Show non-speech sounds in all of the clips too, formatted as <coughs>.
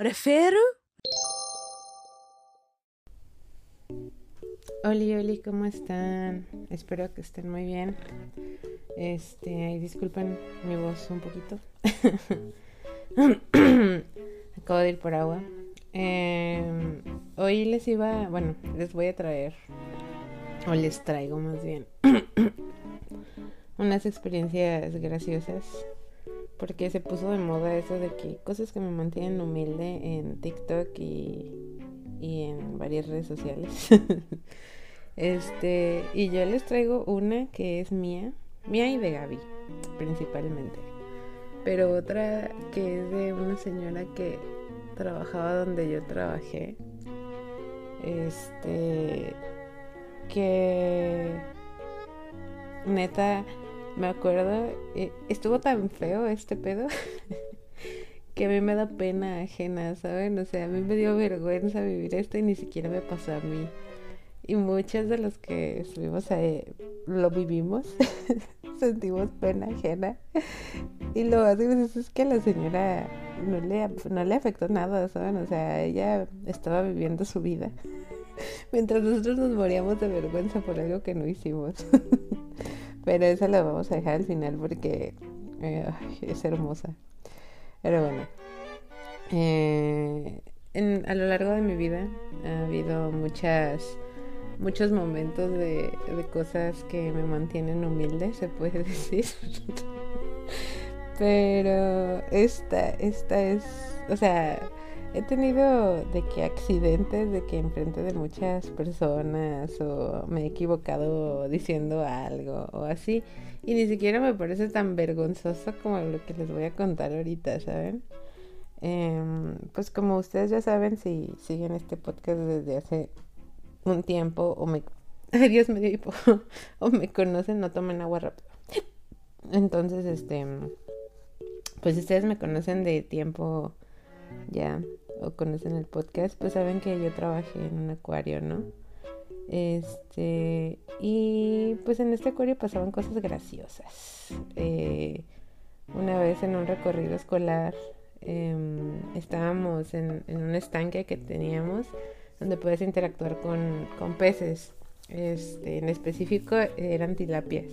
Refero. Hola, hola, ¿cómo están? Espero que estén muy bien. Este, disculpen mi voz un poquito. <coughs> Acabo de ir por agua. Em, hoy les iba, bueno, les voy a traer, o les traigo más bien, <coughs> unas experiencias graciosas porque se puso de moda eso de que cosas que me mantienen humilde en TikTok y, y en varias redes sociales. <laughs> este, y yo les traigo una que es mía, mía y de Gaby, principalmente. Pero otra que es de una señora que trabajaba donde yo trabajé. Este, que neta me acuerdo, eh, estuvo tan feo este pedo <laughs> que a mí me da pena ajena, ¿saben? O sea, a mí me dio vergüenza vivir esto y ni siquiera me pasó a mí. Y muchos de los que estuvimos ahí lo vivimos, <laughs> sentimos pena ajena. Y lo más gracioso es que a la señora no le, no le afectó nada, ¿saben? O sea, ella estaba viviendo su vida. <laughs> Mientras nosotros nos moríamos de vergüenza por algo que no hicimos. Pero esa la vamos a dejar al final porque eh, es hermosa. Pero bueno. Eh, a lo largo de mi vida ha habido muchas muchos momentos de, de cosas que me mantienen humilde, se puede <laughs> decir. Pero esta, esta es, o sea, he tenido de que accidentes, de que enfrente de muchas personas o me he equivocado diciendo algo o así. Y ni siquiera me parece tan vergonzoso como lo que les voy a contar ahorita, ¿saben? Em, pues como ustedes ya saben, si siguen este podcast desde hace un tiempo o me... <laughs> Ay, Dios me dio <laughs> o me conocen, no tomen agua rápido. Entonces, este... Pues ustedes me conocen de tiempo ya o conocen el podcast, pues saben que yo trabajé en un acuario, ¿no? Este, y pues en este acuario pasaban cosas graciosas. Eh, una vez en un recorrido escolar em, estábamos en, un estanque que teníamos donde puedes interactuar con, con peces. Este, en específico eran tilapias.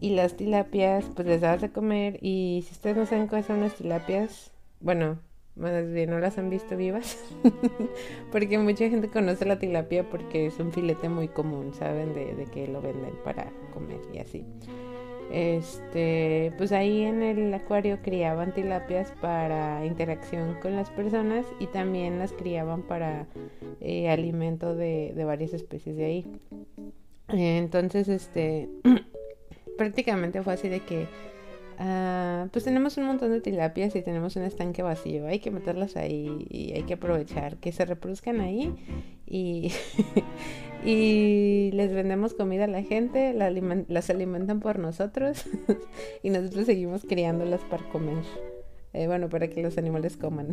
Y las tilapias, pues les dabas de comer. Y si ustedes no saben cuáles son las tilapias, bueno, más bien no las han visto vivas, <laughs> porque mucha gente conoce la tilapia porque es un filete muy común, ¿saben? De, de, que lo venden para comer y así. Este, pues ahí en el acuario criaban tilapias para interacción con las personas y también las criaban para eh, alimento de, de, varias especies de ahí. entonces, este, <clears throat> prácticamente fue así de que Ah, pues tenemos un montón de tilapias y tenemos un estanque vacío. Hay que meterlas ahí y hay que aprovechar que se reproduzcan ahí y, <laughs> y les vendemos comida a la gente, las alimentan por nosotros <laughs> y nosotros seguimos criándolas para comer. Eh, bueno, para que los animales coman.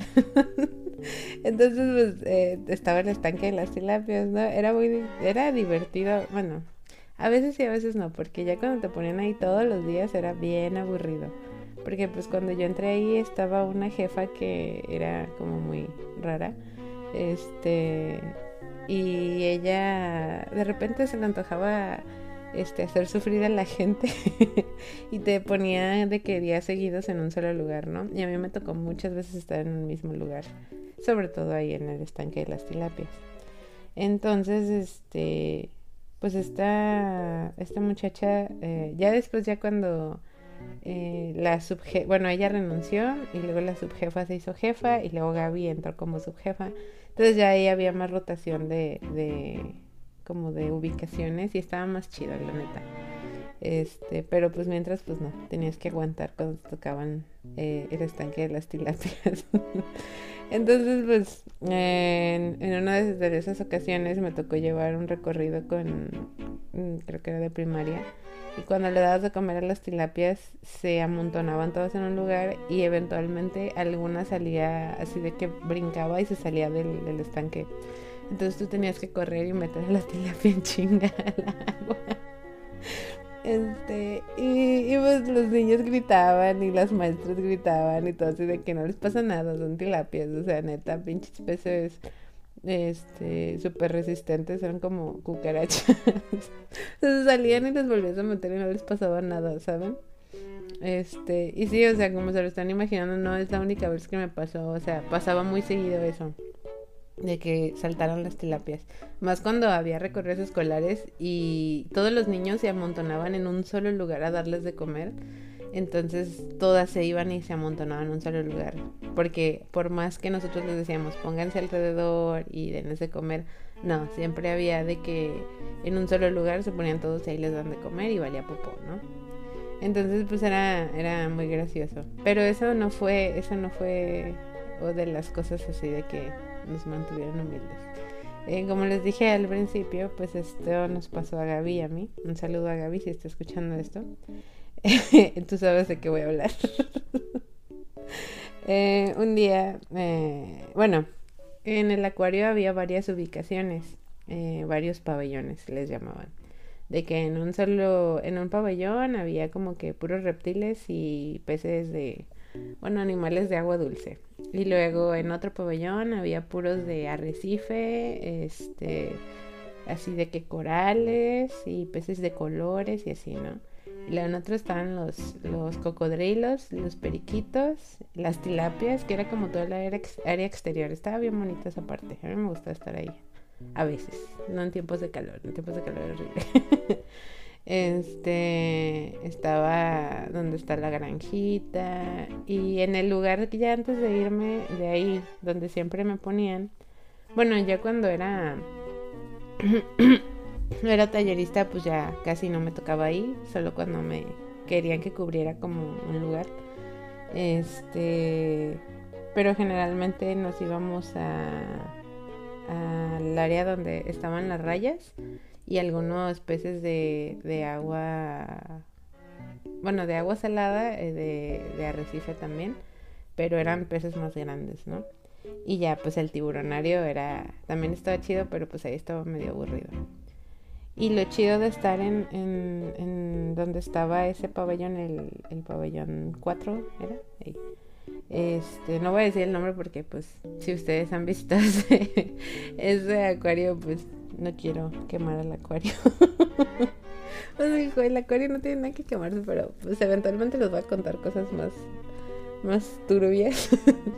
<laughs> Entonces, pues, eh, estaba el estanque de las tilapias, ¿no? Era muy, era divertido, bueno, a veces y a veces no, porque ya cuando te ponían ahí todos los días era bien aburrido. Porque pues cuando yo entré ahí estaba una jefa que era como muy rara. Este y ella de repente se le antojaba este hacer sufrir a la gente <laughs> y te ponía de que días seguidos en un solo lugar, ¿no? Y a mí me tocó muchas veces estar en el mismo lugar, sobre todo ahí en el estanque de las tilapias. Entonces, este pues esta, esta muchacha, eh, ya después, ya cuando eh, la subjefa, bueno, ella renunció y luego la subjefa se hizo jefa y luego Gaby entró como subjefa. Entonces ya ahí había más rotación de, de como de ubicaciones y estaba más chido, la neta. Este, pero pues mientras, pues no, tenías que aguantar cuando tocaban eh, el estanque de las tilapias. <laughs> Entonces, pues, en, una de esas ocasiones me tocó llevar un recorrido con, mm, creo que era de primaria, y cuando le dabas de comer a las tilapias, se amontonaban todas en un lugar y eventualmente alguna salía así de que brincaba y se salía del, estanque. Entonces tú tenías que correr y meter a las <laughs> tilapias en chinga al agua. Este, y, y, pues los niños gritaban y las maestras gritaban y todo así de que no les pasa nada, son tilapias, o sea, neta, pinches peces este, súper resistentes, eran como cucarachas. <laughs> Entonces salían y les volvías a meter y no les pasaba nada, ¿saben? Este, y sí, o sea, como se lo están imaginando, no es la única vez que me pasó, o sea, pasaba muy seguido eso, de que saltaron las tilapias. Más cuando había recorridos escolares y todos los niños se amontonaban en un solo lugar a darles de comer. Entonces todas se iban y se amontonaban en un solo lugar. Porque por más que nosotros les decíamos pónganse alrededor y denles de comer, no, siempre había de que en un solo lugar se ponían todos y ahí les dan de comer y valía popó, ¿no? Entonces pues era, era muy gracioso. Pero eso no fue, eso no fue de las cosas así de que nos mantuvieron humildes. Eh, como les dije al principio, pues esto nos pasó a Gaby y a mí. Un saludo a Gaby si está escuchando esto. <laughs> Tú sabes de qué voy a hablar. <laughs> Eh, un día, eh, bueno, en el acuario había varias ubicaciones, varios pabellones les llamaban. De que en un solo, en un pabellón había como que puros reptiles y peces de, bueno, animales de agua dulce. Y luego en otro pabellón había puros de arrecife, este, así de que corales y peces de colores y así, ¿no? Y luego en otro estaban los, los cocodrilos, los periquitos, las tilapias, que era como toda la área, área exterior. Estaba bien bonita esa parte. A mí me gusta estar ahí. A veces, no en tiempos de calor, en tiempos de calor horrible. <laughs> Este estaba donde está la granjita y en el lugar que ya antes de irme de ahí, donde siempre me ponían, bueno, ya cuando era <clears throat> era tallerista, pues ya casi no me tocaba ahí, solo cuando me querían que cubriera como un lugar. Este, pero generalmente nos íbamos a al área donde estaban las rayas y algunos peces de, de agua, bueno, de agua salada, eh, de, de arrecife también, pero eran peces más grandes, ¿no? Y ya, pues el tiburonario era, también estaba chido, pero pues ahí estaba medio aburrido. Y lo chido de estar en, en, en donde estaba ese pabellón, el, el pabellón 4, ¿era? Ahí. Este, no voy a decir el nombre porque pues si ustedes han visto <laughs> ese, ese acuario, pues no quiero quemar el acuario. <laughs> pues el acuario no tiene nada que quemarse, pero pues eventualmente les voy a contar cosas más, más turbias.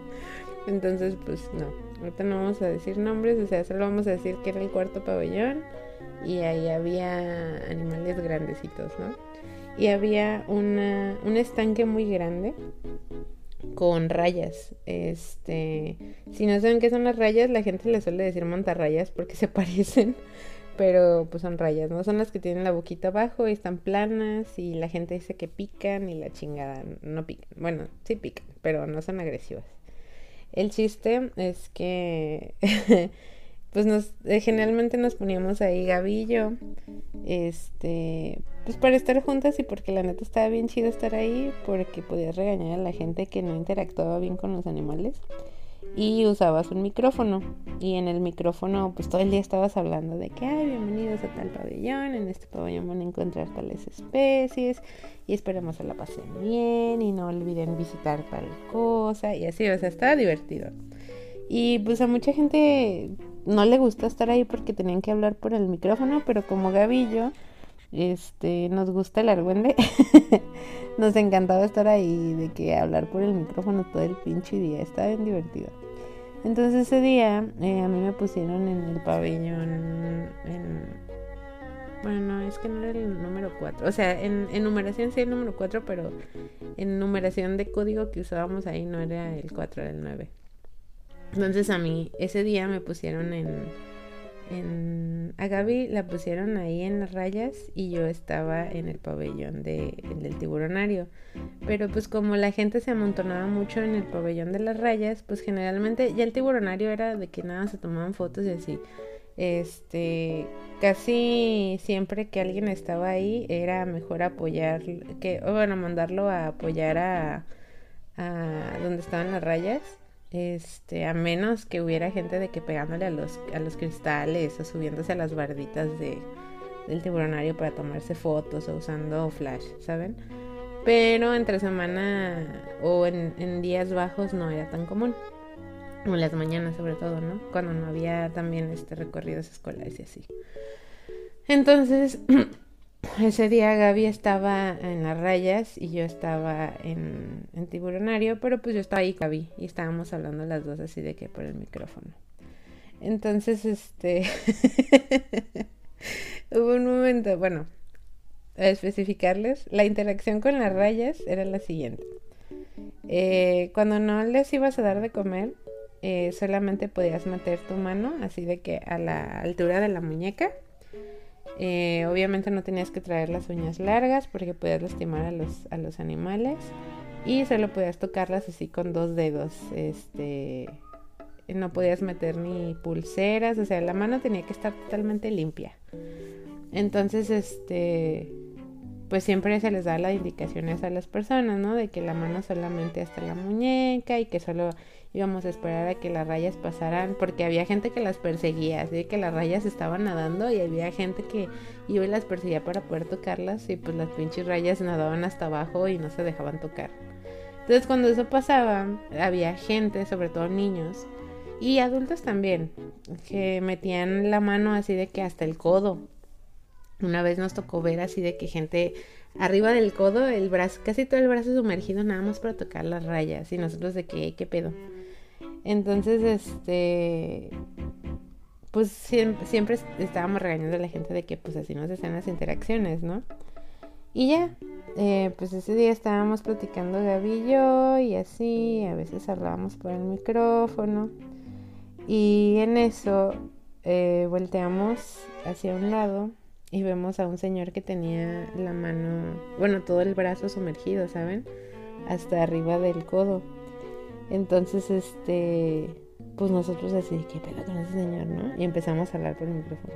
<laughs> Entonces, pues no, ahorita no vamos a decir nombres, o sea, solo vamos a decir que era el cuarto pabellón y ahí había animales grandecitos, ¿no? Y había una, un estanque muy grande con rayas. Este, si no saben qué son las rayas, la gente le suele decir mantarrayas porque se <laughs> parecen, pero pues son rayas, ¿no? Son las que tienen la boquita abajo y están planas y la gente dice que pican y la chingada no pican. Bueno, sí pican, pero no son agresivas. El chiste es que <laughs> pues nos eh, generalmente nos poníamos ahí Gavillo este pues para estar juntas y porque la neta estaba bien chido estar ahí porque podías regañar a la gente que no interactuaba bien con los animales y usabas un micrófono. Y en el micrófono pues todo el día estabas hablando de que ay bienvenidos a tal pabellón en este pabellón van a encontrar tales especies y esperemos que la pasen bien y no olviden visitar tal cosa y así o sea estaba divertido. Y pues a mucha gente no le gusta estar ahí porque tenían que hablar por el micrófono, pero como yo, este, nos gusta el argüende, <laughs> nos encantaba estar ahí, de que hablar por el micrófono todo el pinche día, estaba bien divertido. Entonces ese día eh, a mí me pusieron en el pabellón, en, bueno, no, es que no era el número 4. O sea, en, en numeración sí el número 4, pero en numeración de código que usábamos ahí no era el 4, era el 9. Entonces a mí ese día me pusieron en, en a Gaby la pusieron ahí en las rayas y yo estaba en el pabellón de, del tiburonario. Pero pues como la gente se amontonaba mucho en el pabellón de las rayas, pues generalmente ya el tiburonario era de que nada se tomaban fotos y así. Este, casi siempre que alguien estaba ahí era mejor apoyar, que, bueno, mandarlo a apoyar a, a donde estaban las rayas este, a menos que hubiera gente de que pegándole a los, a los cristales o subiéndose a las barditas de, del tiburonario para tomarse fotos o usando flash, ¿saben? Pero entre semana o en, días bajos no era tan común. O en las mañanas sobre todo, ¿no? Cuando no había también este recorridos escolares y así. Entonces, <clears throat> ese día Gaby estaba en las rayas y yo estaba en, tiburonario, pero pues yo estaba ahí Gaby y estábamos hablando las dos así de que por el micrófono. Entonces, este, <laughs> hubo un momento, bueno, a especificarles, la interacción con las rayas era la siguiente. Eh, cuando no les ibas a dar de comer, eh, solamente podías meter tu mano así de que a la altura de la muñeca. Eh, obviamente no tenías que traer las uñas largas porque podías lastimar a los, a los animales. Y solo podías tocarlas así con dos dedos. Este, no podías meter ni pulseras, o sea, la mano tenía que estar totalmente limpia. Entonces, este, pues siempre se les da las indicaciones a las personas, ¿no? De que la mano solamente hasta la muñeca y que solo íbamos a esperar a que las rayas pasaran, porque había gente que las perseguía, así que las rayas estaban nadando y había gente que iba y las perseguía para poder tocarlas y pues las pinches rayas nadaban hasta abajo y no se dejaban tocar. Entonces cuando eso pasaba, había gente, sobre todo niños, y adultos también, que metían la mano así de que hasta el codo. Una vez nos tocó ver así de que gente arriba del codo, el brazo, casi todo el brazo sumergido nada más para tocar las rayas. Y nosotros de que, ¿qué pedo? Entonces, este, pues siempre, siempre estábamos regañando a la gente de que pues así no se hacen las interacciones, ¿no? Y ya, eh, pues ese día estábamos platicando Gaby y yo y así, a veces hablábamos por el micrófono. Y en eso eh, volteamos hacia un lado y vemos a un señor que tenía la mano, bueno, todo el brazo sumergido, ¿saben? Hasta arriba del codo. Entonces, este, pues nosotros así, ¿qué pedo con ese señor, no? Y empezamos a hablar por el micrófono.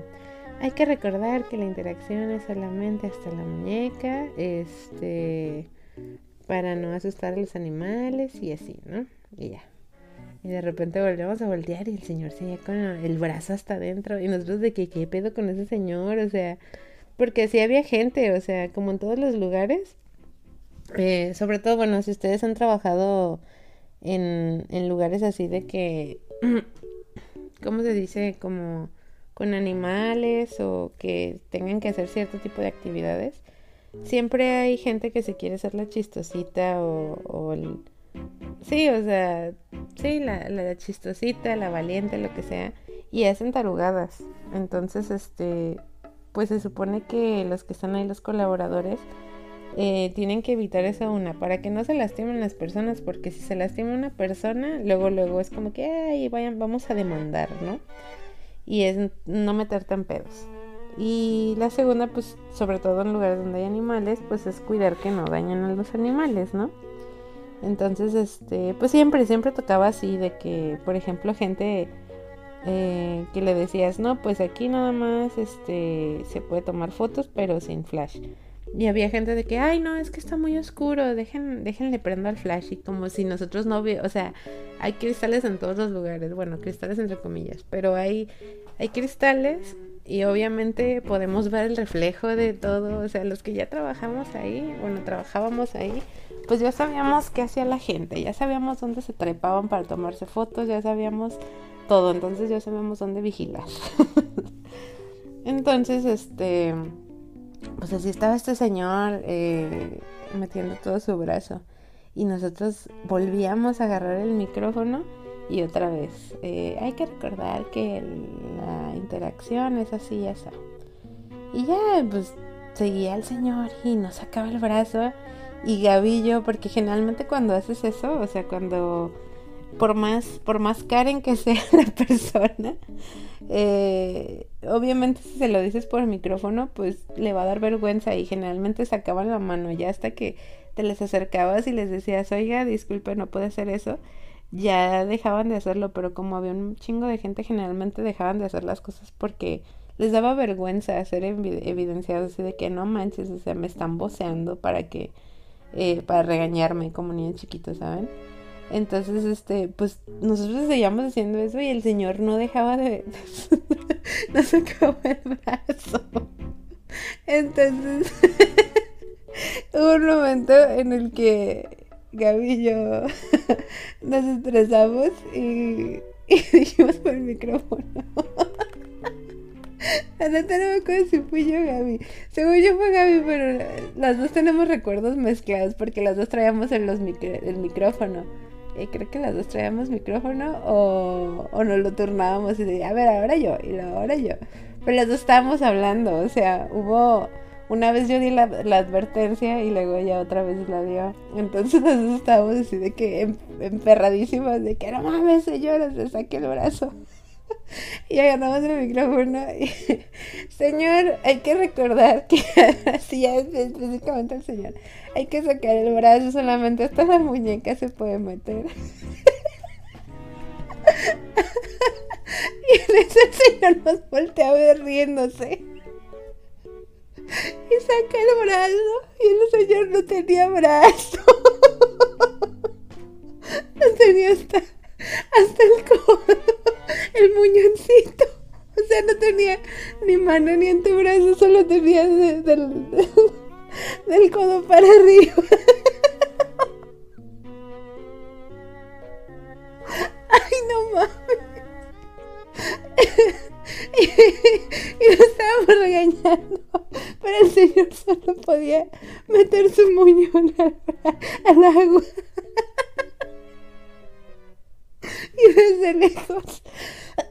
Hay que recordar que la interacción es solamente hasta la muñeca, este, para no asustar a los animales y así, ¿no? Y ya. Y de repente volvemos a voltear y el señor seguía con el brazo hasta adentro. Y nosotros de que qué pedo con ese señor, o sea, porque sí había gente, o sea, como en todos los lugares. Eh, sobre todo, bueno, si ustedes han trabajado en, en lugares así de que, ¿cómo se dice? Como con animales o que tengan que hacer cierto tipo de actividades. Siempre hay gente que se quiere hacer la chistosita o, el Sí, o sea, sí, la, la chistosita, la valiente, lo que sea, y hacen tarugadas. Entonces, este, pues se supone que los que están ahí, los colaboradores, eh, tienen que evitar esa una, para que no se lastimen las personas, porque si se lastima una persona, luego, luego es como que, ay, vayan, vamos a demandar, ¿no? Y es no meterte en pedos. Y la segunda, pues, sobre todo en lugares donde hay animales, pues es cuidar que no dañen a los animales, ¿no? Entonces, este, pues siempre, siempre tocaba así de que, por ejemplo, gente eh, que le decías, no, pues aquí nada más, este, se puede tomar fotos, pero sin flash. Y había gente de que, ay, no, es que está muy oscuro, dejen, déjenle prendo al flash. Y como si nosotros no, o sea, hay cristales en todos los lugares, bueno, cristales entre comillas, pero hay, hay cristales y obviamente podemos ver el reflejo de todo, o sea, los que ya trabajamos ahí, bueno, trabajábamos ahí, pues ya sabíamos qué hacía la gente, ya sabíamos dónde se trepaban para tomarse fotos, ya sabíamos todo, entonces ya sabíamos dónde vigilar. <laughs> entonces, este, pues así estaba este señor eh, metiendo todo su brazo y nosotros volvíamos a agarrar el micrófono y otra vez, eh, hay que recordar que la interacción es así y así. Y ya, pues seguía el señor y nos sacaba el brazo y Gavillo, porque generalmente cuando haces eso, o sea, cuando por más, por más Karen que sea <laughs> la persona, eh, obviamente si se lo dices por el micrófono, pues le va a dar vergüenza y generalmente sacaban la mano ya hasta que te les acercabas y les decías, oiga, disculpe, no puede hacer eso, ya dejaban de hacerlo, pero como había un chingo de gente, generalmente dejaban de hacer las cosas porque les daba vergüenza hacer evidenciados así de que no manches, o sea, me están voceando para que eh, para regañarme como niño chiquito, ¿saben? Entonces, este, pues nosotros seguíamos haciendo eso y el señor no dejaba de... <laughs> no sacaba el brazo. Entonces, <laughs> hubo un momento en el que Gaby y yo <laughs> nos estresamos y, dijimos por el micrófono. La no me acuerdo si fui yo Gaby. Según yo fue Gaby, pero las dos tenemos recuerdos mezclados porque las dos traíamos el, los el micrófono. Creo que las dos traíamos micrófono o, o nos lo turnábamos y decía, a ver, ahora yo y ahora yo. Pero las dos estábamos hablando, o sea, hubo... Una vez yo di la, advertencia y luego ella otra vez la dio. Entonces <laughs> las dos estábamos así de que em, emperradísimas, de que no mames, señora, se saque el brazo. Y agarramos el micrófono <laughs> señor, hay que recordar que <laughs> así ya específicamente el señor, hay que sacar el brazo solamente hasta la muñeca se puede meter. <laughs> y en ese señor nos voltea a riéndose. Y saca el brazo y el señor no tenía brazo. no tenía hasta, hasta el codo el muñoncito. O sea, no tenía ni mano ni antebrazo, solo tenía del, <laughs> del codo para arriba. <laughs> Ay, no mames. <laughs> Y, lo estábamos regañando. Pero el señor solo podía meter su muñón al agua. Y <laughs> desde lejos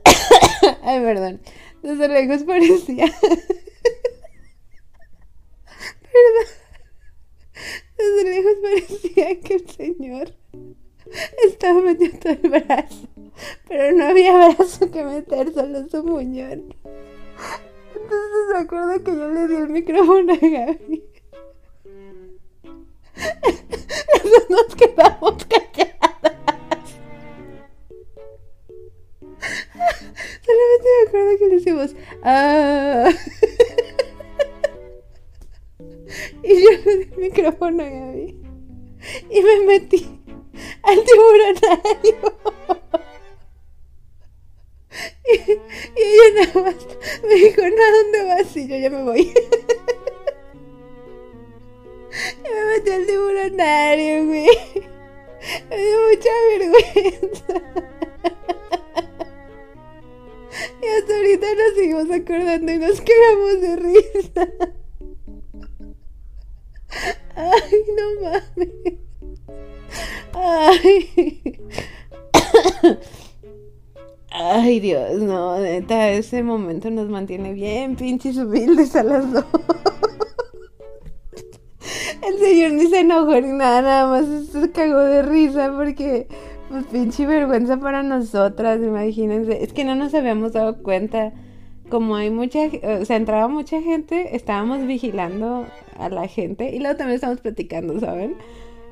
<coughs> Ay, perdón. Desde lejos parecía. <laughs> perdón. Desde lejos parecía que el señor estaba metiendo el brazo. Pero no había brazo que meter, solo su muñón. Entonces me acuerdo que yo le di el micrófono a Gaby. <laughs> nos quedamos calladas. <laughs> Solamente me acuerdo que le decimos, ah. <laughs> y yo le di el micrófono a Gaby. Y me metí al tiburonario. <laughs> Y, y ella nada más me dijo, no, ¿dónde vas? Y yo ya me voy. y me metí al tiburonario, güey. Me dio mucha vergüenza. Hasta ahorita nos seguimos acordando y nos quedamos de risa. Ay, no mames. Ay. Ay, Dios, no, neta, ese momento nos mantiene bien pinches humildes a las dos. El señor ni se enojó ni nada, nada más se cagó de risa porque pues pinche vergüenza para nosotras, imagínense. Es que no nos habíamos dado cuenta. Como hay mucha, o sea, entraba mucha gente, estábamos vigilando a la gente y luego también estábamos platicando, ¿saben?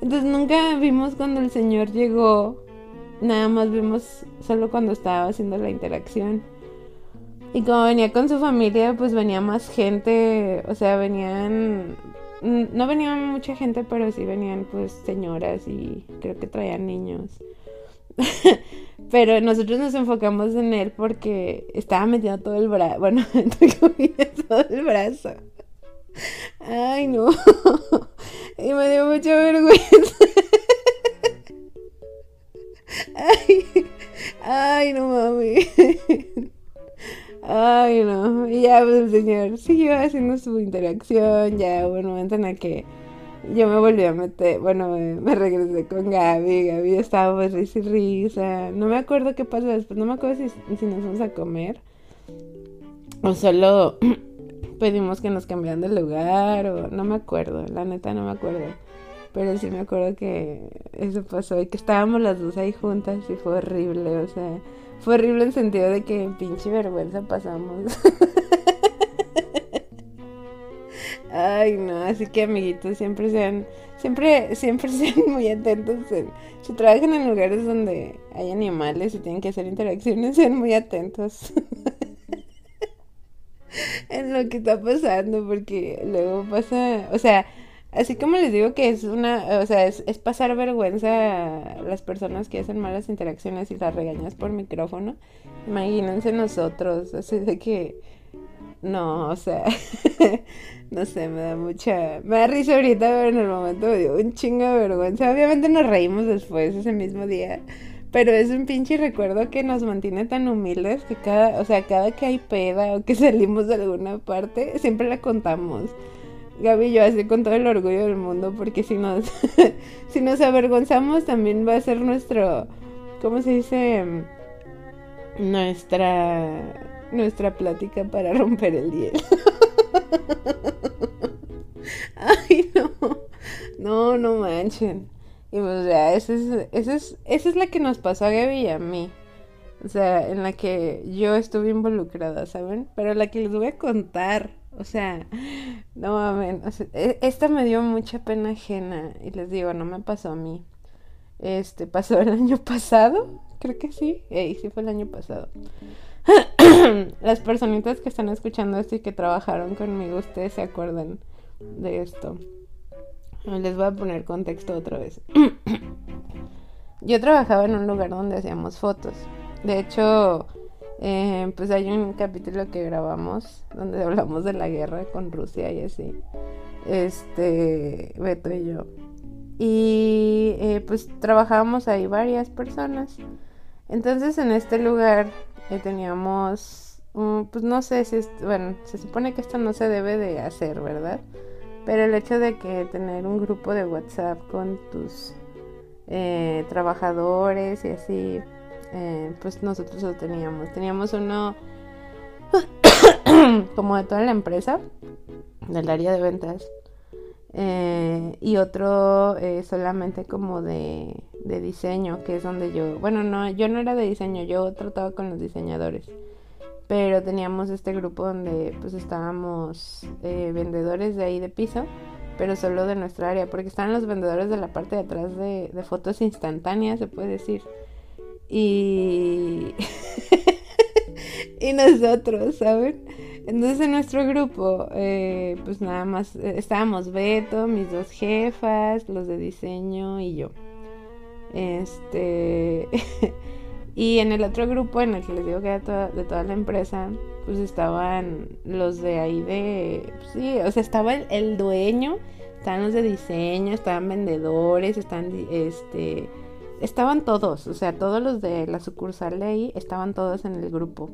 Entonces nunca vimos cuando el señor llegó, nada más vimos solo cuando estaba haciendo la interacción. Y como venía con su familia, pues venía más gente, o sea, venían, no venían mucha gente, pero sí venían pues señoras y creo que traían niños. <laughs> Pero nosotros nos enfocamos en él porque estaba metiendo todo el brazo. Bueno, <laughs> todo el brazo. Ay, no. <laughs> Y me dio mucha vergüenza. Ay, ay, no mami. Ay, no. Y ya, pues el señor siguió haciendo su interacción. Ya hubo un momento que yo me volví a meter, bueno, me, regresé con Gaby, Gaby estaba pues risa y risa, no me acuerdo qué pasó después, no me acuerdo si, si nos vamos a comer o solo <clears throat> pedimos que nos cambiaran de lugar o no me acuerdo, la neta no me acuerdo, pero sí me acuerdo que eso pasó y que estábamos las dos ahí juntas y fue horrible, o sea, fue horrible en sentido de que pinche vergüenza pasamos. <laughs> Ay, no, así que amiguitos, siempre sean, siempre, siempre <laughs> sean muy atentos. si trabajan en lugares donde hay animales y tienen que hacer interacciones, sean muy atentos <laughs> en lo que está pasando, porque luego pasa, o sea, así como les digo que es una, o sea, es, es pasar vergüenza a las personas que hacen malas interacciones y las regañas por micrófono. Imagínense nosotros, así de que no, o sea, <laughs> no sé, me da mucha, me da risa ahorita, pero en el momento me dio un chingo de vergüenza. Obviamente nos reímos después ese mismo día, pero es un pinche recuerdo que nos mantiene tan humildes que cada, o sea, cada que hay peda o que <laughs> salimos de alguna parte, siempre la contamos. Gaby yo así con todo el orgullo del mundo, porque si nos, <laughs> si nos avergonzamos también va a ser nuestro, ¿cómo se dice? Nuestra, nuestra plática para romper el hielo. <laughs> Ay, no, no, no manchen. Y pues ya, esa es, esa es, esa es la que nos pasó a Gaby y a mí. O sea, en la que yo estuve involucrada, ¿saben? Pero la que les voy a contar, o sea, no mames, e, esta me dio mucha pena ajena y les digo, no me pasó a mí. Este, pasó el año pasado, creo que sí, Ey, sí fue el año pasado. Las personitas que están escuchando esto y que trabajaron conmigo, ustedes se acuerdan de esto. Les voy a poner contexto otra vez. <clears throat> Yo trabajaba en un lugar donde hacíamos fotos. De hecho, eh, pues hay un capítulo que grabamos donde <laughs> hablamos de la guerra con Rusia y así. Este, Beto y yo. Y eh, pues trabajábamos ahí varias personas. Entonces en este lugar eh, teníamos, pues no sé si, bueno, se supone que esto no se debe de hacer, ¿verdad? Pero el hecho de que tener un grupo de WhatsApp con tus eh, trabajadores y así, eh, pues nosotros lo teníamos. Teníamos uno <coughs> como de toda la empresa, del área de ventas, eh, y otro solamente como de, de diseño, que es donde yo, bueno, no, yo no era de diseño, yo trataba con los diseñadores pero teníamos este grupo donde pues estábamos eh, vendedores de ahí de piso, pero solo de nuestra área, porque estaban los vendedores de la parte de atrás de, fotos instantáneas, se puede decir. Y... <laughs> y nosotros, ¿saben? Entonces en nuestro grupo, eh, pues nada más eh, estábamos Beto, mis dos jefas, los de diseño y yo. Este... <laughs> Y en el otro grupo, en el que les digo que era de toda la empresa, pues estaban los de ahí de... Pues sí, o sea, estaba el, dueño, estaban los de diseño, estaban vendedores, están, este... Estaban todos, o sea, todos los de la sucursal de ahí estaban todos en el grupo.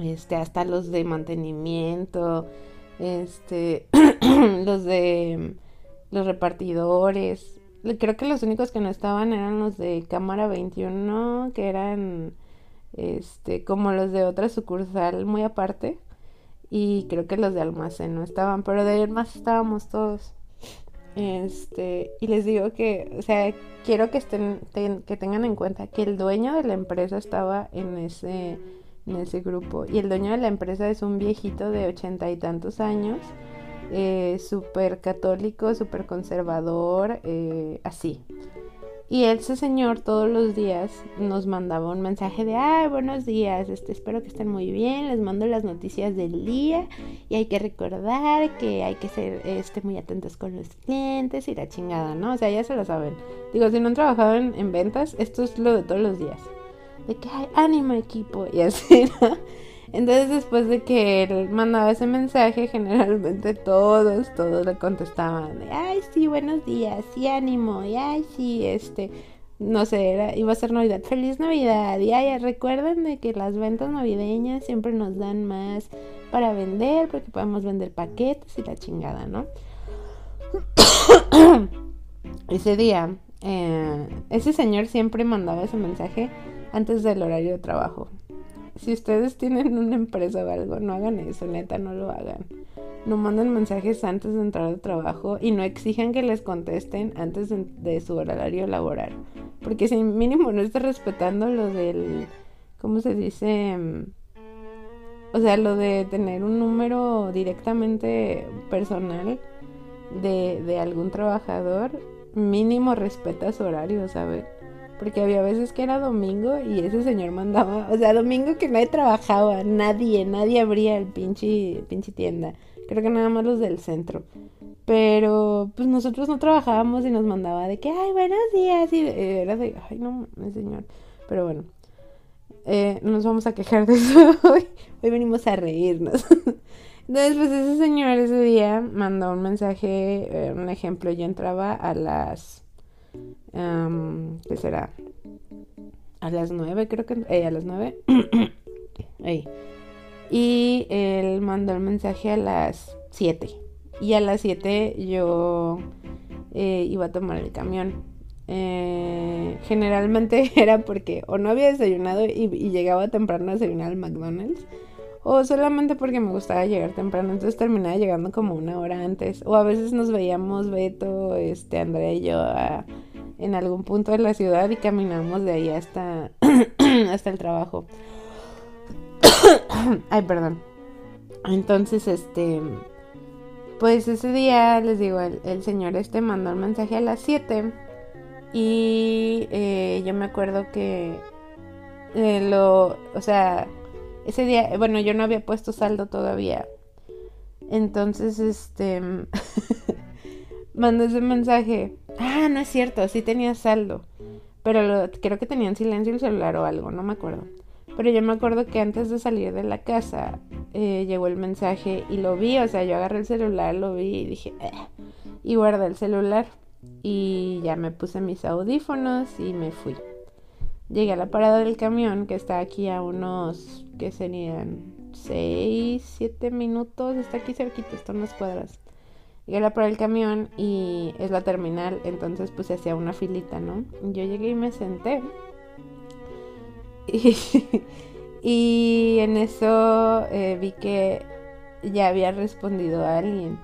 Este, hasta los de mantenimiento, este, <clears throat> los de los repartidores, Creo que los únicos que no estaban eran los de cámara 21, que eran este como los de otra sucursal muy aparte. Y creo que los de almacén no estaban, pero de ahí más estábamos todos. Este, y les digo que, o sea, quiero que estén que tengan en cuenta que el dueño de la empresa estaba en ese en ese grupo y el dueño de la empresa es un viejito de ochenta y tantos años eh, súper católico, súper conservador, eh, así. Y ese señor todos los días nos mandaba un mensaje de, ay, buenos días, este, espero que estén muy bien, les mando las noticias del día y hay que recordar que hay que ser este, muy atentos con los clientes y la chingada, ¿no? O sea, ya se lo saben. Digo, si no han trabajado en, en ventas, esto es lo de todos los días. De que hay ánimo equipo y así, <laughs> ¿no? Entonces después de que él mandaba ese mensaje, generalmente todos, todos le contestaban, ay sí, buenos días, sí, ánimo, y ay sí, este, no sé, era, iba a ser Navidad, feliz Navidad, y ay, recuerden de que las ventas navideñas siempre nos dan más para vender, porque podemos vender paquetes y la chingada, ¿no? <coughs> ese día, eh, ese señor siempre mandaba ese mensaje antes del horario de trabajo si ustedes tienen una empresa o algo, no hagan eso, neta, no lo hagan. No manden mensajes antes de entrar al trabajo y no exijan que les contesten antes de, su horario laboral. Porque si mínimo no está respetando lo del, ¿cómo se dice? O sea, lo de tener un número directamente personal de, de algún trabajador, mínimo respeta su horario, ¿sabes? Porque había veces que era domingo y ese señor mandaba, o sea, domingo que nadie trabajaba, nadie, nadie abría el pinche, pinche tienda. Creo que nada más los del centro. Pero pues nosotros no trabajábamos y nos mandaba de que, ay, buenos días. Y era de, ay, no, señor. Pero bueno. eh, no nos vamos a quejar de eso <laughs> hoy. Hoy venimos a reírnos. <laughs> Entonces, pues ese señor ese día mandó un mensaje, eh, un ejemplo, yo entraba a las... ¿Qué será? A las nueve, creo que... Eh, a las nueve. <clears throat> Y él mandó el mensaje a las siete. Y a las siete yo iba a tomar el camión. Eh, generalmente <laughs> era porque o no había desayunado y, llegaba temprano a desayunar al McDonald's o solamente porque me gustaba llegar temprano, entonces terminaba llegando como una hora antes o a veces nos veíamos Beto, este Andrea y yo en algún punto de la ciudad y caminamos de ahí hasta <clears throat> hasta el trabajo. <coughs> Ay, perdón. Entonces, este pues ese día les digo, el, señor este mandó el mensaje a las 7 y eh, yo me acuerdo que eh, lo, o sea, ese día, bueno, yo no había puesto saldo todavía. Entonces, este, <laughs> mandé ese mensaje. Ah, no es cierto, sí tenía saldo. Pero creo que tenía en silencio el celular o algo, no me acuerdo. Pero yo me acuerdo que antes de salir de la casa eh, llegó el mensaje y lo vi, o sea, yo agarré el celular, lo vi y dije, y guardé el celular y ya me puse mis audífonos y me fui. Llegué a la parada del camión que está aquí a unos, que serían 6, 7 minutos, está aquí cerquita, está unas cuadras. Llegué a la parada del camión y es la terminal, entonces puse hacía una filita, ¿no? Yo llegué y me senté. <laughs> Y, en eso eh, vi que ya había respondido a alguien.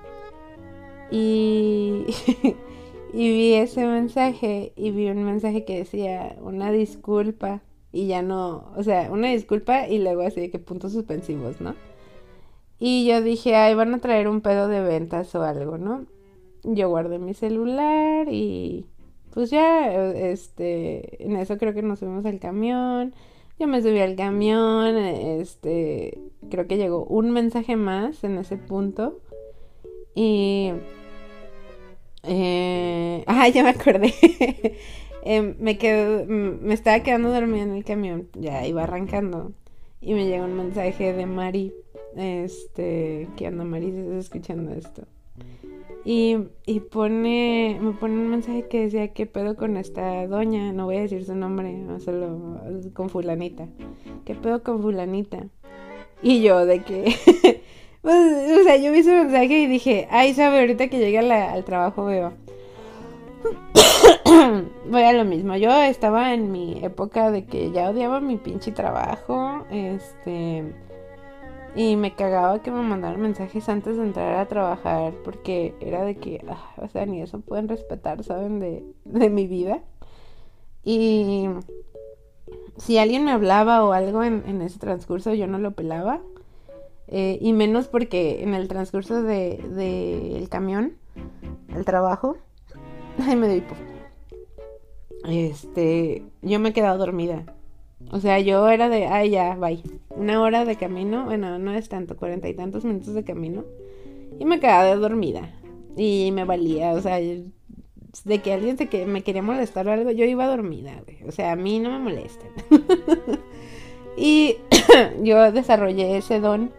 Y <laughs> Y vi ese mensaje y vi un mensaje que decía una disculpa y ya no, o sea, una disculpa y luego así de que puntos suspensivos, ¿no? Y yo dije, ay, van a traer un pedo de ventas o algo, ¿no? Yo guardé mi celular y pues ya, este, en eso creo que nos subimos al camión. Yo me subí al camión, este, creo que llegó un mensaje más en ese punto. Y eh, <laughs> ah, ya me acordé. <laughs> Em, me quedo, me estaba quedando dormida en el camión, ya iba arrancando. Y me llega un mensaje de Mari. Este, que anda Mari, si estás escuchando esto. Y, y pone, me pone un mensaje que decía, ¿qué pedo con esta doña? No voy a decir su nombre, solo con fulanita. ¿Qué pedo con fulanita? Y yo de que <laughs> Pues, o sea, yo vi su mensaje y dije, ay, sabe, ahorita que llegue al trabajo veo. <coughs> Voy a lo mismo. Yo estaba en mi época de que ya odiaba mi pinche trabajo. Este. Y me cagaba que me mandaran mensajes antes de entrar a trabajar. Porque era de que, ah, o sea, ni eso pueden respetar, ¿saben? De, de mi vida. Y si alguien me hablaba o algo en, en ese transcurso, yo no lo pelaba. Eh, y menos porque en el transcurso del de, el camión, el trabajo, <laughs> ay, me doy Este, yo me he quedado dormida. O sea, yo era de, ay, ya, bye. Una hora de camino, bueno, no es tanto, cuarenta y tantos minutos de camino. Y me quedaba dormida. Y me valía, o sea, de que alguien se que me quería molestar o algo, yo iba dormida, O sea, a mí no me molestan. <laughs> y <coughs> yo desarrollé ese don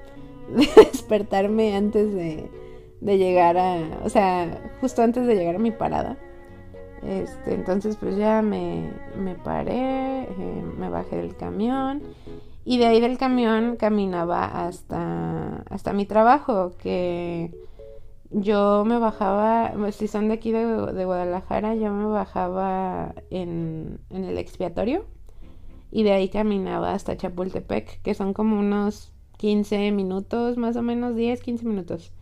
de <laughs> despertarme antes de, de llegar a, o sea, justo antes de llegar a mi parada. Este, entonces pues ya me, me paré, eh, me bajé del camión y de ahí del camión caminaba hasta, hasta mi trabajo, que yo me bajaba, pues, si son de aquí de, de Guadalajara, yo me bajaba en, en el expiatorio y de ahí caminaba hasta Chapultepec, que son como unos 15 minutos, más o menos 10, 15 minutos.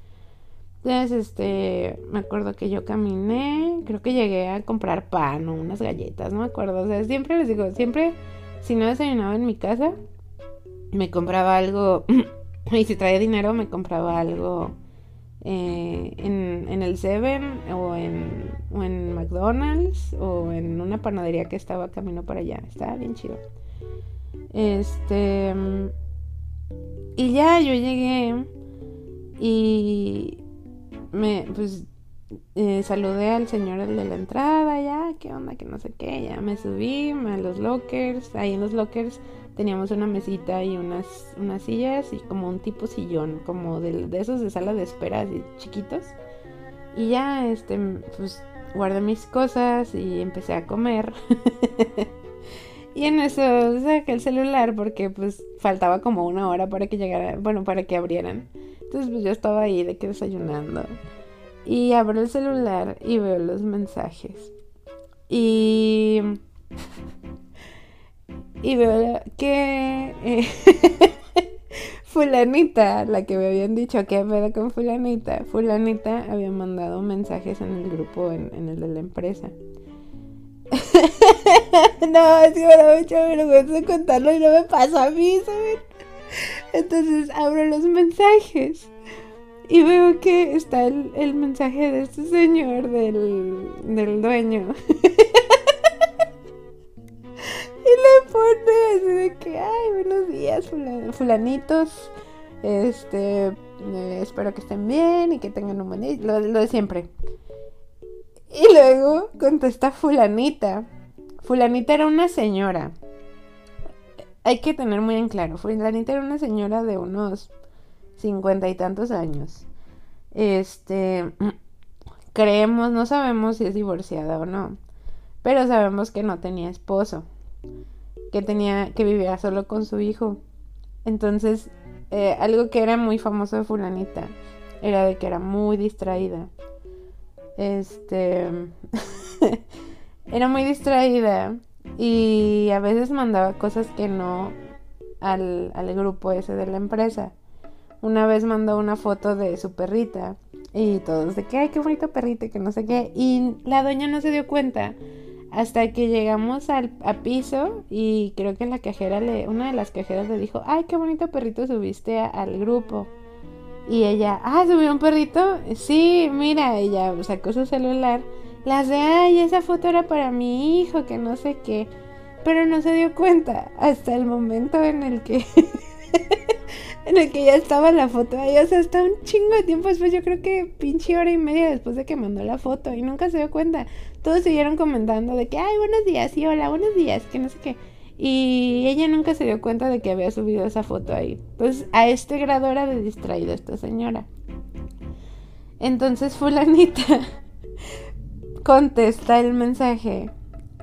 Entonces, este, me acuerdo que yo caminé, creo que llegué a comprar pan o unas galletas, no me acuerdo. O sea, siempre les digo, siempre, si no desayunaba en mi casa, me compraba algo, <clears throat> y si traía dinero, me compraba algo eh, en, en, el Seven o en, o en McDonald's o en una panadería que estaba camino para allá. Estaba bien chido. Este. Y ya yo llegué y me, pues, eh, saludé al señor de la entrada, ya, qué onda, que no sé qué, ya me subí a los lockers, ahí en los lockers teníamos una mesita y unas, unas sillas y como un tipo sillón, como de, de esos de sala de espera, así chiquitos. Y ya, este, pues guardé mis cosas y empecé a comer. <laughs> y en eso saqué el celular porque pues faltaba como una hora para que llegara, bueno, para que abrieran. Entonces pues yo estaba ahí de que desayunando. Y abro el celular y veo los mensajes. Y... y veo que... Eh, <laughs> fulanita, la que me habían dicho que pedo con fulanita, fulanita había mandado mensajes en el grupo, en, el de la empresa. <laughs> no, es que me da mucha vergüenza contarlo y no me pasa a mí, ¿saben? Entonces abro los mensajes y veo que está el, mensaje de este señor, del, del dueño. <laughs> le pone así de que, ay, buenos días, fulanitos. Este, eh, espero que estén bien y que tengan un buen día. Lo, de siempre. Y luego contesta fulanita. Fulanita era una señora. Hay que tener muy en claro. Fulanita era una señora de unos cincuenta y tantos años. Este, <clears throat> creemos, no sabemos si es divorciada o no. Pero sabemos que no tenía esposo que tenía, que vivía solo con su hijo. Entonces, eh, algo que era muy famoso de fulanita era de que era muy distraída. Este, <laughs> era muy distraída y a veces mandaba cosas que no al, al grupo ese de la empresa. Una vez mandó una foto de su perrita y todos de que, ay, qué bonito perrito, que no sé qué. Y la doña no se dio cuenta hasta que llegamos al a piso y creo que la cajera le, una de las cajeras le dijo, ay, qué bonito perrito subiste al grupo. Y ella, ah, subió un perrito. Sí, mira, ella sacó su celular. Las de, ay, esa foto era para mi hijo, que no sé qué. Pero no se dio cuenta hasta el momento en el que <laughs> en el que ya estaba la foto ahí. O sea, hasta un chingo de tiempo después, yo creo que pinche hora y media después de que mandó la foto y nunca se dio cuenta. Todos siguieron comentando de que, ay, buenos días, y hola, buenos días, que no sé qué. Y ella nunca se dio cuenta de que había subido esa foto ahí. Pues a este grado era de distraída esta señora. Entonces <laughs> fulanita contesta el mensaje.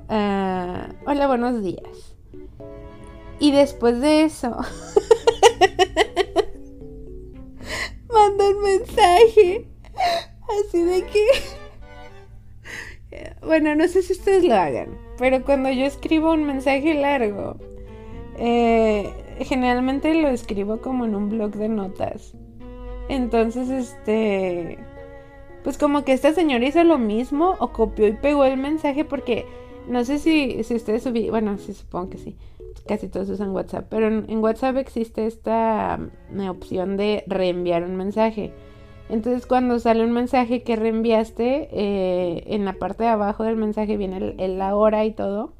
Ah, hola, buenos días. Y después de eso <laughs> manda un mensaje así de que... <laughs> Bueno, no sé si ustedes lo hagan, pero cuando yo escribo un mensaje largo, eh, generalmente lo escribo como en un blog de notas. Entonces, este... Pues como que esta señora hizo lo mismo o copió y pegó el mensaje porque no sé si, si ustedes subí, bueno, sí supongo que sí, casi todos usan WhatsApp, pero en, WhatsApp existe esta mm, opción de reenviar un mensaje. Entonces cuando sale un mensaje que reenviaste, eh, en la parte de abajo del mensaje viene la hora y todo.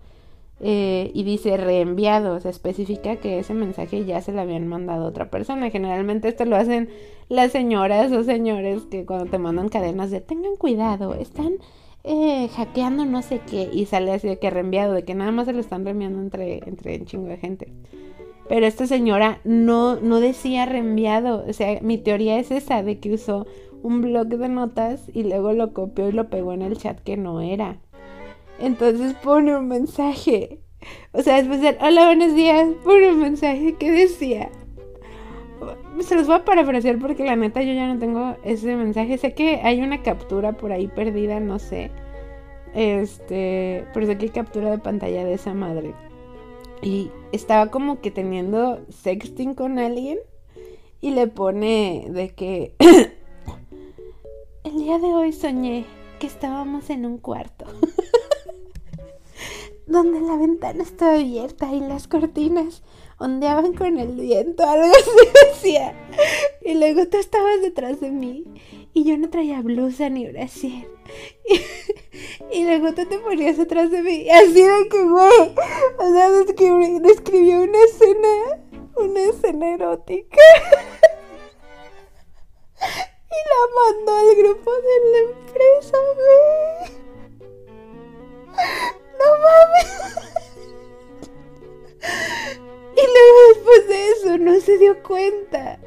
Eh, y dice reenviado, se especifica que ese mensaje ya se le habían mandado a otra persona. Generalmente esto lo hacen las señoras o señores que cuando te mandan cadenas de tengan cuidado, están eh, hackeando no sé qué y sale así de que reenviado, de que nada más se lo están reenviando entre, entre un chingo de gente. Pero esta señora no, no decía reenviado, o sea, mi teoría es esa, de que usó un blog de notas y luego lo copió y lo pegó en el chat que no era. Entonces pone un mensaje, o sea, después de, hola, buenos días, pone un mensaje que decía, se los voy a parafrasear porque la neta yo ya no tengo ese mensaje. Sé que hay una captura por ahí perdida, no sé. Este, pero sé que hay captura de pantalla de esa madre. Y estaba como que teniendo sexting con alguien y le pone de que <coughs> el día de hoy soñé que estábamos en un cuarto. <laughs> donde la ventana estaba abierta y las cortinas ondeaban con el viento, algo así <laughs> decía. Y luego tú estabas detrás de mí y yo no traía blusa ni brasier. <laughs> Y, luego tú te ponías atrás de mí, así de que, güey, o sea, describió una escena, una escena erótica. <laughs> Y la mandó al grupo de la empresa, güey. No mames. Y se dio cuenta.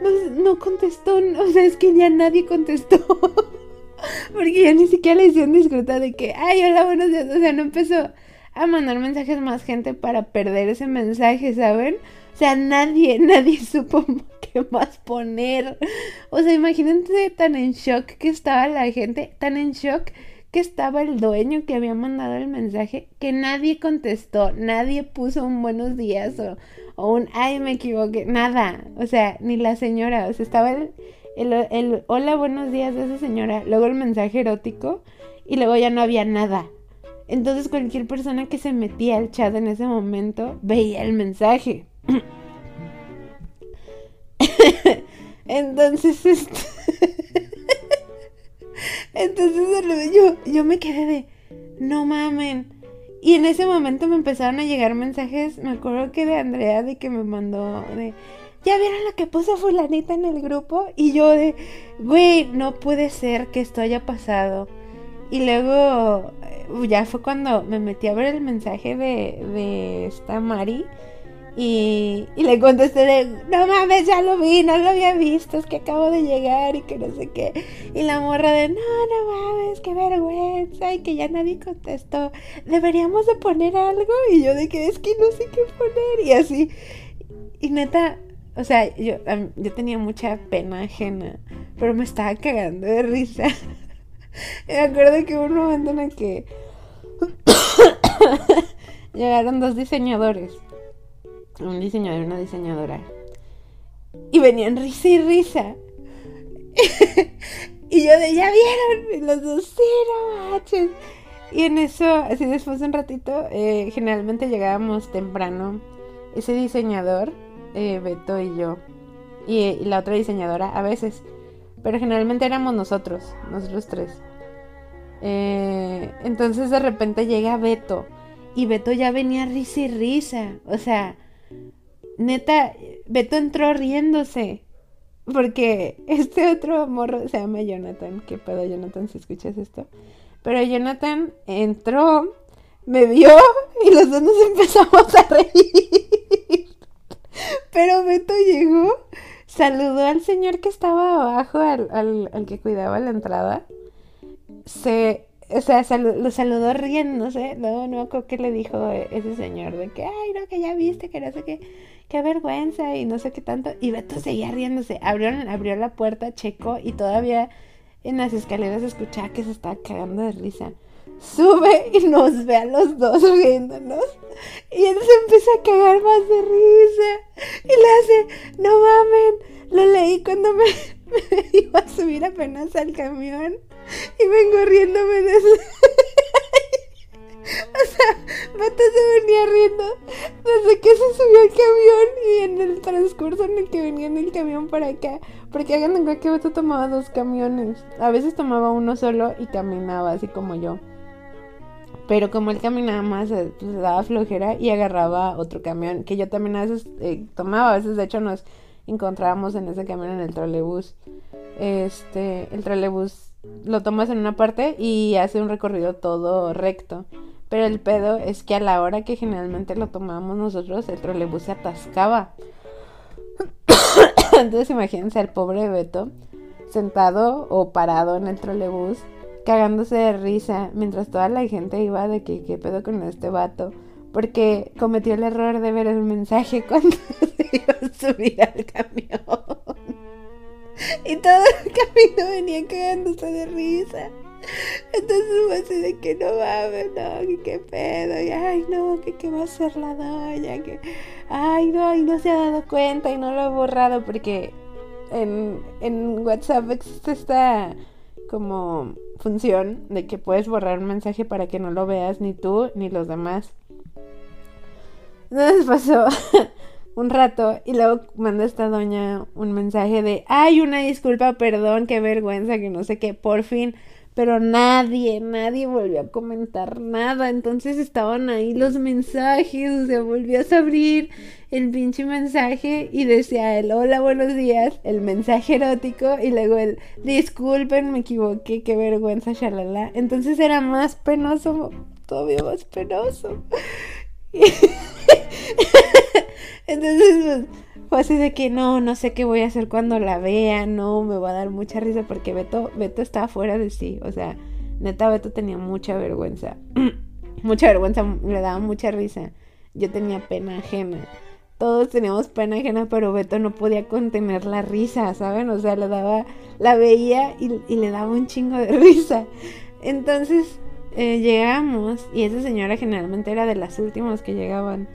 No, no contestó, o sea, es que ya nadie contestó. <laughs> Porque ya ni siquiera le hicieron disfrutar de que, ay, hola, buenos días. O sea, no empezó a mandar mensajes más gente para perder ese mensaje, ¿saben? O sea, nadie, <laughs> nadie supo <laughs> qué más poner. O sea, imagínense tan en shock que estaba la gente, tan en shock que estaba el dueño que había mandado el mensaje, que nadie contestó, nadie puso un buenos días o, un ay me equivoqué, nada. O sea, ni la señora, o sea, estaba el, el, el hola buenos días de esa señora, luego el mensaje erótico y luego ya no había nada. Entonces cualquier persona que se metía al chat en ese momento veía el mensaje. <coughs> Entonces, este... <laughs> Entonces yo, yo me quedé de, no mamen. Y en ese momento me empezaron a llegar mensajes, me acuerdo que de Andrea, de que me mandó, de, ¿ya vieron lo que puso fulanita en el grupo? Y yo de, güey, no puede ser que esto haya pasado. Y luego eh, ya fue cuando me metí a ver el mensaje de, de esta Mari. Y, le contesté de, no mames, ya lo vi, no lo había visto, es que acabo de llegar y que no sé qué. Y la morra de, no, no mames, qué vergüenza y que ya nadie contestó. ¿Deberíamos de poner algo? Y yo de que es que no sé qué poner y así. Y neta, o sea, yo, yo tenía mucha pena ajena, pero me estaba cagando de risa. <laughs> me acuerdo que hubo un momento en el que <coughs> llegaron dos diseñadores un diseñador y una diseñadora. Y venían risa y risa. <laughs> y yo de, ¿ya vieron? Y los dos, sí, no Y en eso, así después de un ratito, eh, generalmente llegábamos temprano. Ese diseñador, eh, Beto y yo. Y, la otra diseñadora, a veces. Pero generalmente éramos nosotros, nosotros tres. Eh, entonces de repente llega Beto. Y Beto ya venía risa y risa. O sea, neta, Beto entró riéndose. Porque este otro morro se llama Jonathan. ¿Qué pedo, Jonathan, si escuchas esto? Pero Jonathan entró, me vio y los dos nos empezamos a reír. Pero Beto llegó, saludó al señor que estaba abajo, al, al, al que cuidaba la entrada. Se o sea, lo saludó riéndose, no, no que le dijo ese señor de que, ay, no, que ya viste, que no sé qué, qué vergüenza y no sé qué tanto. Y Beto seguía riéndose, abrió, abrió la puerta, checó y todavía en las escaleras escuchaba que se estaba cagando de risa. Sube y nos ve a los dos riéndonos. Y él se empieza a cagar más de risa. Y le hace, no mamen, lo leí cuando me, <laughs> me iba a subir apenas al camión. Y vengo riéndome de eso. <laughs> o sea, Beto se venía riendo desde que se subió al camión y en el transcurso en el que venía en el camión para acá. Porque hagan de cuenta que Beto tomaba dos camiones. A veces tomaba uno solo y caminaba así como yo. Pero como él caminaba más, eh, pues daba flojera y agarraba otro camión. Que yo también a veces eh, tomaba. A veces, de hecho, nos encontrábamos en ese camión en el trolebús. Este, el trolebús lo tomas en una parte y hace un recorrido todo recto. Pero el pedo es que a la hora que generalmente lo tomamos nosotros, el trolebús se atascaba. <coughs> Entonces imagínense al pobre Beto sentado o parado en el trolebús, cagándose de risa, mientras toda la gente iba de que qué pedo con este vato. Porque cometió el error de ver el mensaje <laughs> cuando se iba a subir al camión. <laughs> Y todo el <laughs> camino venía cagándose de risa. Entonces fue así de que no mames, no, que qué pedo, y ay no, que qué va a hacer la doña, que ay no, y no se ha dado cuenta y no lo ha borrado porque en, en WhatsApp existe esta como función de que puedes borrar un mensaje para que no lo veas ni tú ni los demás. Entonces pasó <laughs> un rato y luego manda esta doña un mensaje de, ay, una disculpa, perdón, qué vergüenza, que no sé qué, por fin. Pero nadie, nadie volvió a comentar nada. Entonces estaban ahí los mensajes, o sea, volvió a abrir el pinche mensaje y decía el hola, buenos días, el mensaje erótico y luego el disculpen, me equivoqué, qué vergüenza, shalala. Entonces era más penoso, todavía más penoso. <laughs> Entonces, pues, <laughs> fue así de que no, no sé qué voy a hacer cuando la vea, no, me va a dar mucha risa porque Beto, Beto estaba fuera de sí, o sea, neta Beto tenía mucha vergüenza, <clears throat> mucha vergüenza, le daba mucha risa, yo tenía pena ajena, todos teníamos pena ajena, pero Beto no podía contener la risa, ¿saben? O sea, le daba, la veía y, le daba un chingo de <laughs> risa. Entonces eh, llegamos y esa señora generalmente era de las últimas que llegaban.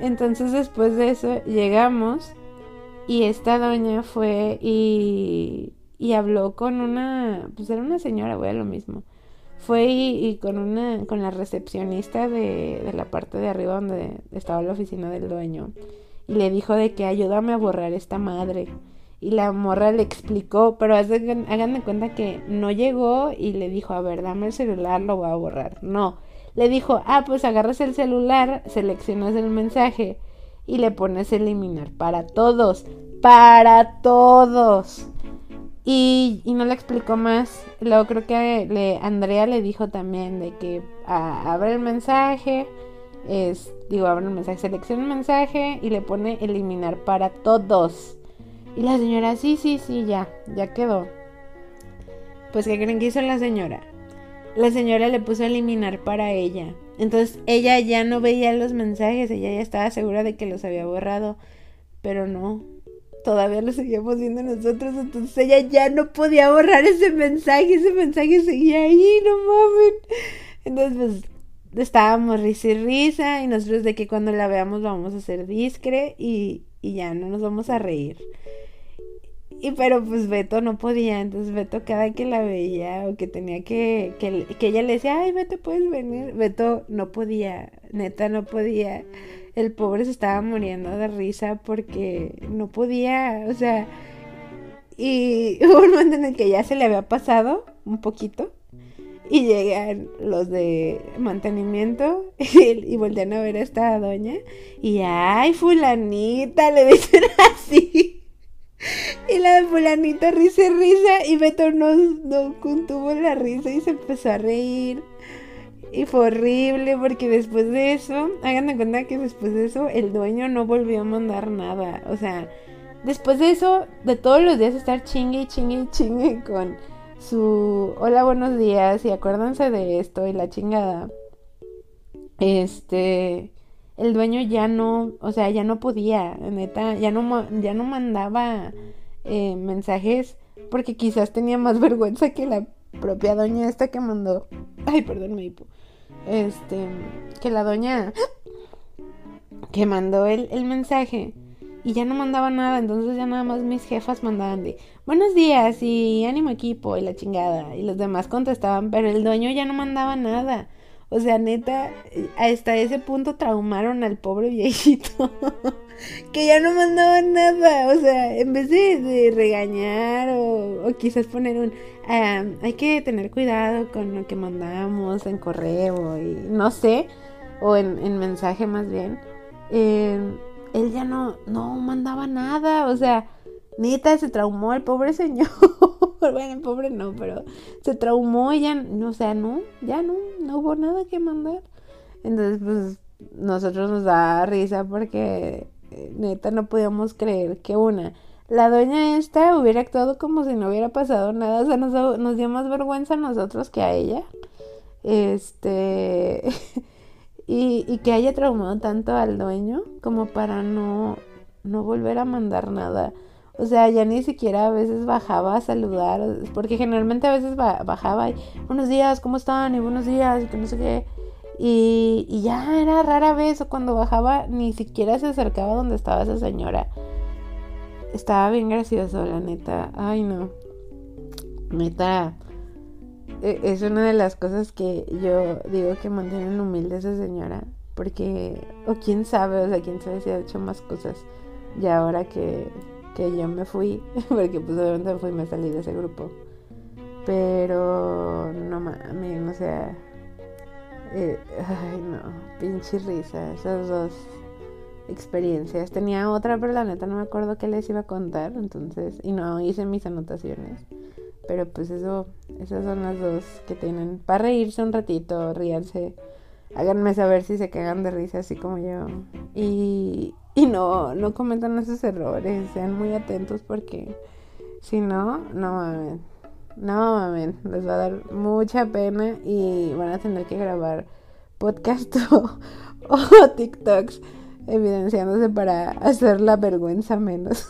Entonces después de eso llegamos y esta doña fue y, y habló con una, pues era una señora, voy a lo mismo. Fue y, con una, con la recepcionista de, de, la parte de arriba donde estaba la oficina del dueño. Y le dijo de que ayúdame a borrar esta madre. Y la morra le explicó, pero hagan de cuenta que no llegó y le dijo, a ver, dame el celular, lo voy a borrar. No, le dijo, ah, pues agarras el celular, seleccionas el mensaje y le pones eliminar para todos, para todos. Y, no le explicó más. Luego creo que le, Andrea le dijo también de que ah, abre el mensaje, es, digo, abre el mensaje, selecciona el mensaje y le pone eliminar para todos. Y la señora, sí, sí, sí, ya, ya quedó. Pues, ¿qué creen que hizo la señora? La señora le puso eliminar para ella. Entonces ella ya no veía los mensajes, ella ya estaba segura de que los había borrado. Pero no, todavía lo seguíamos viendo nosotros, entonces ella ya no podía borrar ese mensaje, ese mensaje seguía ahí, no mames. Entonces, pues estábamos risa y risa, y nosotros de que cuando la veamos vamos a ser discre y, y ya no nos vamos a reír. Y pero pues Beto no podía, entonces Beto cada que la veía o que tenía que, que, que ella le decía, ay Beto puedes venir, Beto no podía, neta no podía. El pobre se estaba muriendo de risa porque no podía, o sea, y <laughs> hubo un momento en el que ya se le había pasado un poquito y llegan los de mantenimiento <laughs> y, voltean a ver a esta doña y ay fulanita le dicen <laughs> así <laughs> y la fulanita risa y risa y Beto no, no contuvo la risa y se empezó a reír y fue horrible porque después de eso, hagan de cuenta que después de eso el dueño no volvió a mandar nada. O sea, después de eso, de todos los días estar chingue y chingue y chingue con su hola, buenos días y acuérdense de esto y la chingada. Este, el dueño ya no, o sea, ya no podía, neta, ya no, ya no mandaba eh, mensajes porque quizás tenía más <laughs> vergüenza que la propia doña esta que mandó. Ay, perdón, me hipo este, que la doña <gasps> que mandó el, el mensaje y ya no mandaba nada, entonces ya nada más mis jefas mandaban de buenos días y ánimo equipo y la chingada y los demás contestaban, pero el dueño ya no mandaba nada. O sea, neta, hasta ese punto traumaron al pobre viejito. <laughs> que ya no mandaba nada. O sea, en vez de, regañar o, quizás poner un... hay que tener cuidado con lo que mandamos en correo y no sé, o en, mensaje más bien. Em, él ya no, no mandaba nada. O sea, neta, se traumó el pobre señor. <laughs> <laughs> bueno, el pobre no, pero se traumó y ya, o sea, no, ya no, no hubo nada que mandar. Entonces, pues, nosotros nos da risa porque eh, neta no podíamos creer que una, la doña esta hubiera actuado como si no hubiera pasado nada, o sea, nos, nos dio más vergüenza a nosotros que a ella. Este, <laughs> y, y que haya traumado tanto al dueño como para no, no volver a mandar nada. O sea, ya ni siquiera a veces bajaba a saludar, porque generalmente a veces bajaba y buenos días, ¿cómo están? Y buenos días, y que no sé qué. Y, y ya era rara vez, o cuando bajaba ni siquiera se acercaba donde estaba esa señora. Estaba bien gracioso, la neta. Ay, no. Neta. E, es una de las cosas que yo digo que mantienen humilde a esa señora. Porque, o quién sabe, o sea, quién sabe si ha hecho más cosas. Y ahora que, que yo me fui, <laughs> porque pues obviamente me fui me salí de ese grupo. Pero no mames, o sea, eh, ay no, pinche risa, esas dos experiencias. Tenía otra, pero la neta no me acuerdo qué les iba a contar, entonces, y no hice mis anotaciones. Pero pues eso, esas son las dos que tienen para reírse un ratito, ríanse. Háganme saber si se cagan de risa así como yo. Y, y no, no cometan esos errores, sean muy atentos porque si no, no mamen, no mamen, les va a dar mucha pena y van a tener que grabar podcast <laughs> o, TikToks evidenciándose para hacer la vergüenza menos.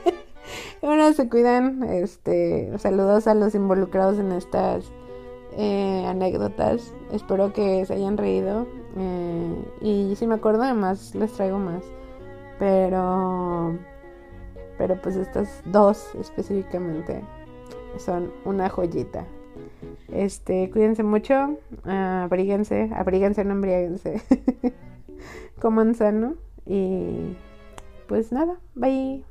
<laughs> bueno, se cuidan, este, saludos a los involucrados en estas eh, anécdotas. Espero que se hayan reído. Eh, y si me acuerdo, además les traigo más. Pero. Pero pues estas dos específicamente son una joyita. Este, cuídense mucho, abríguense, abríguense, no embriáguense. <laughs> Coman sano y pues nada, bye.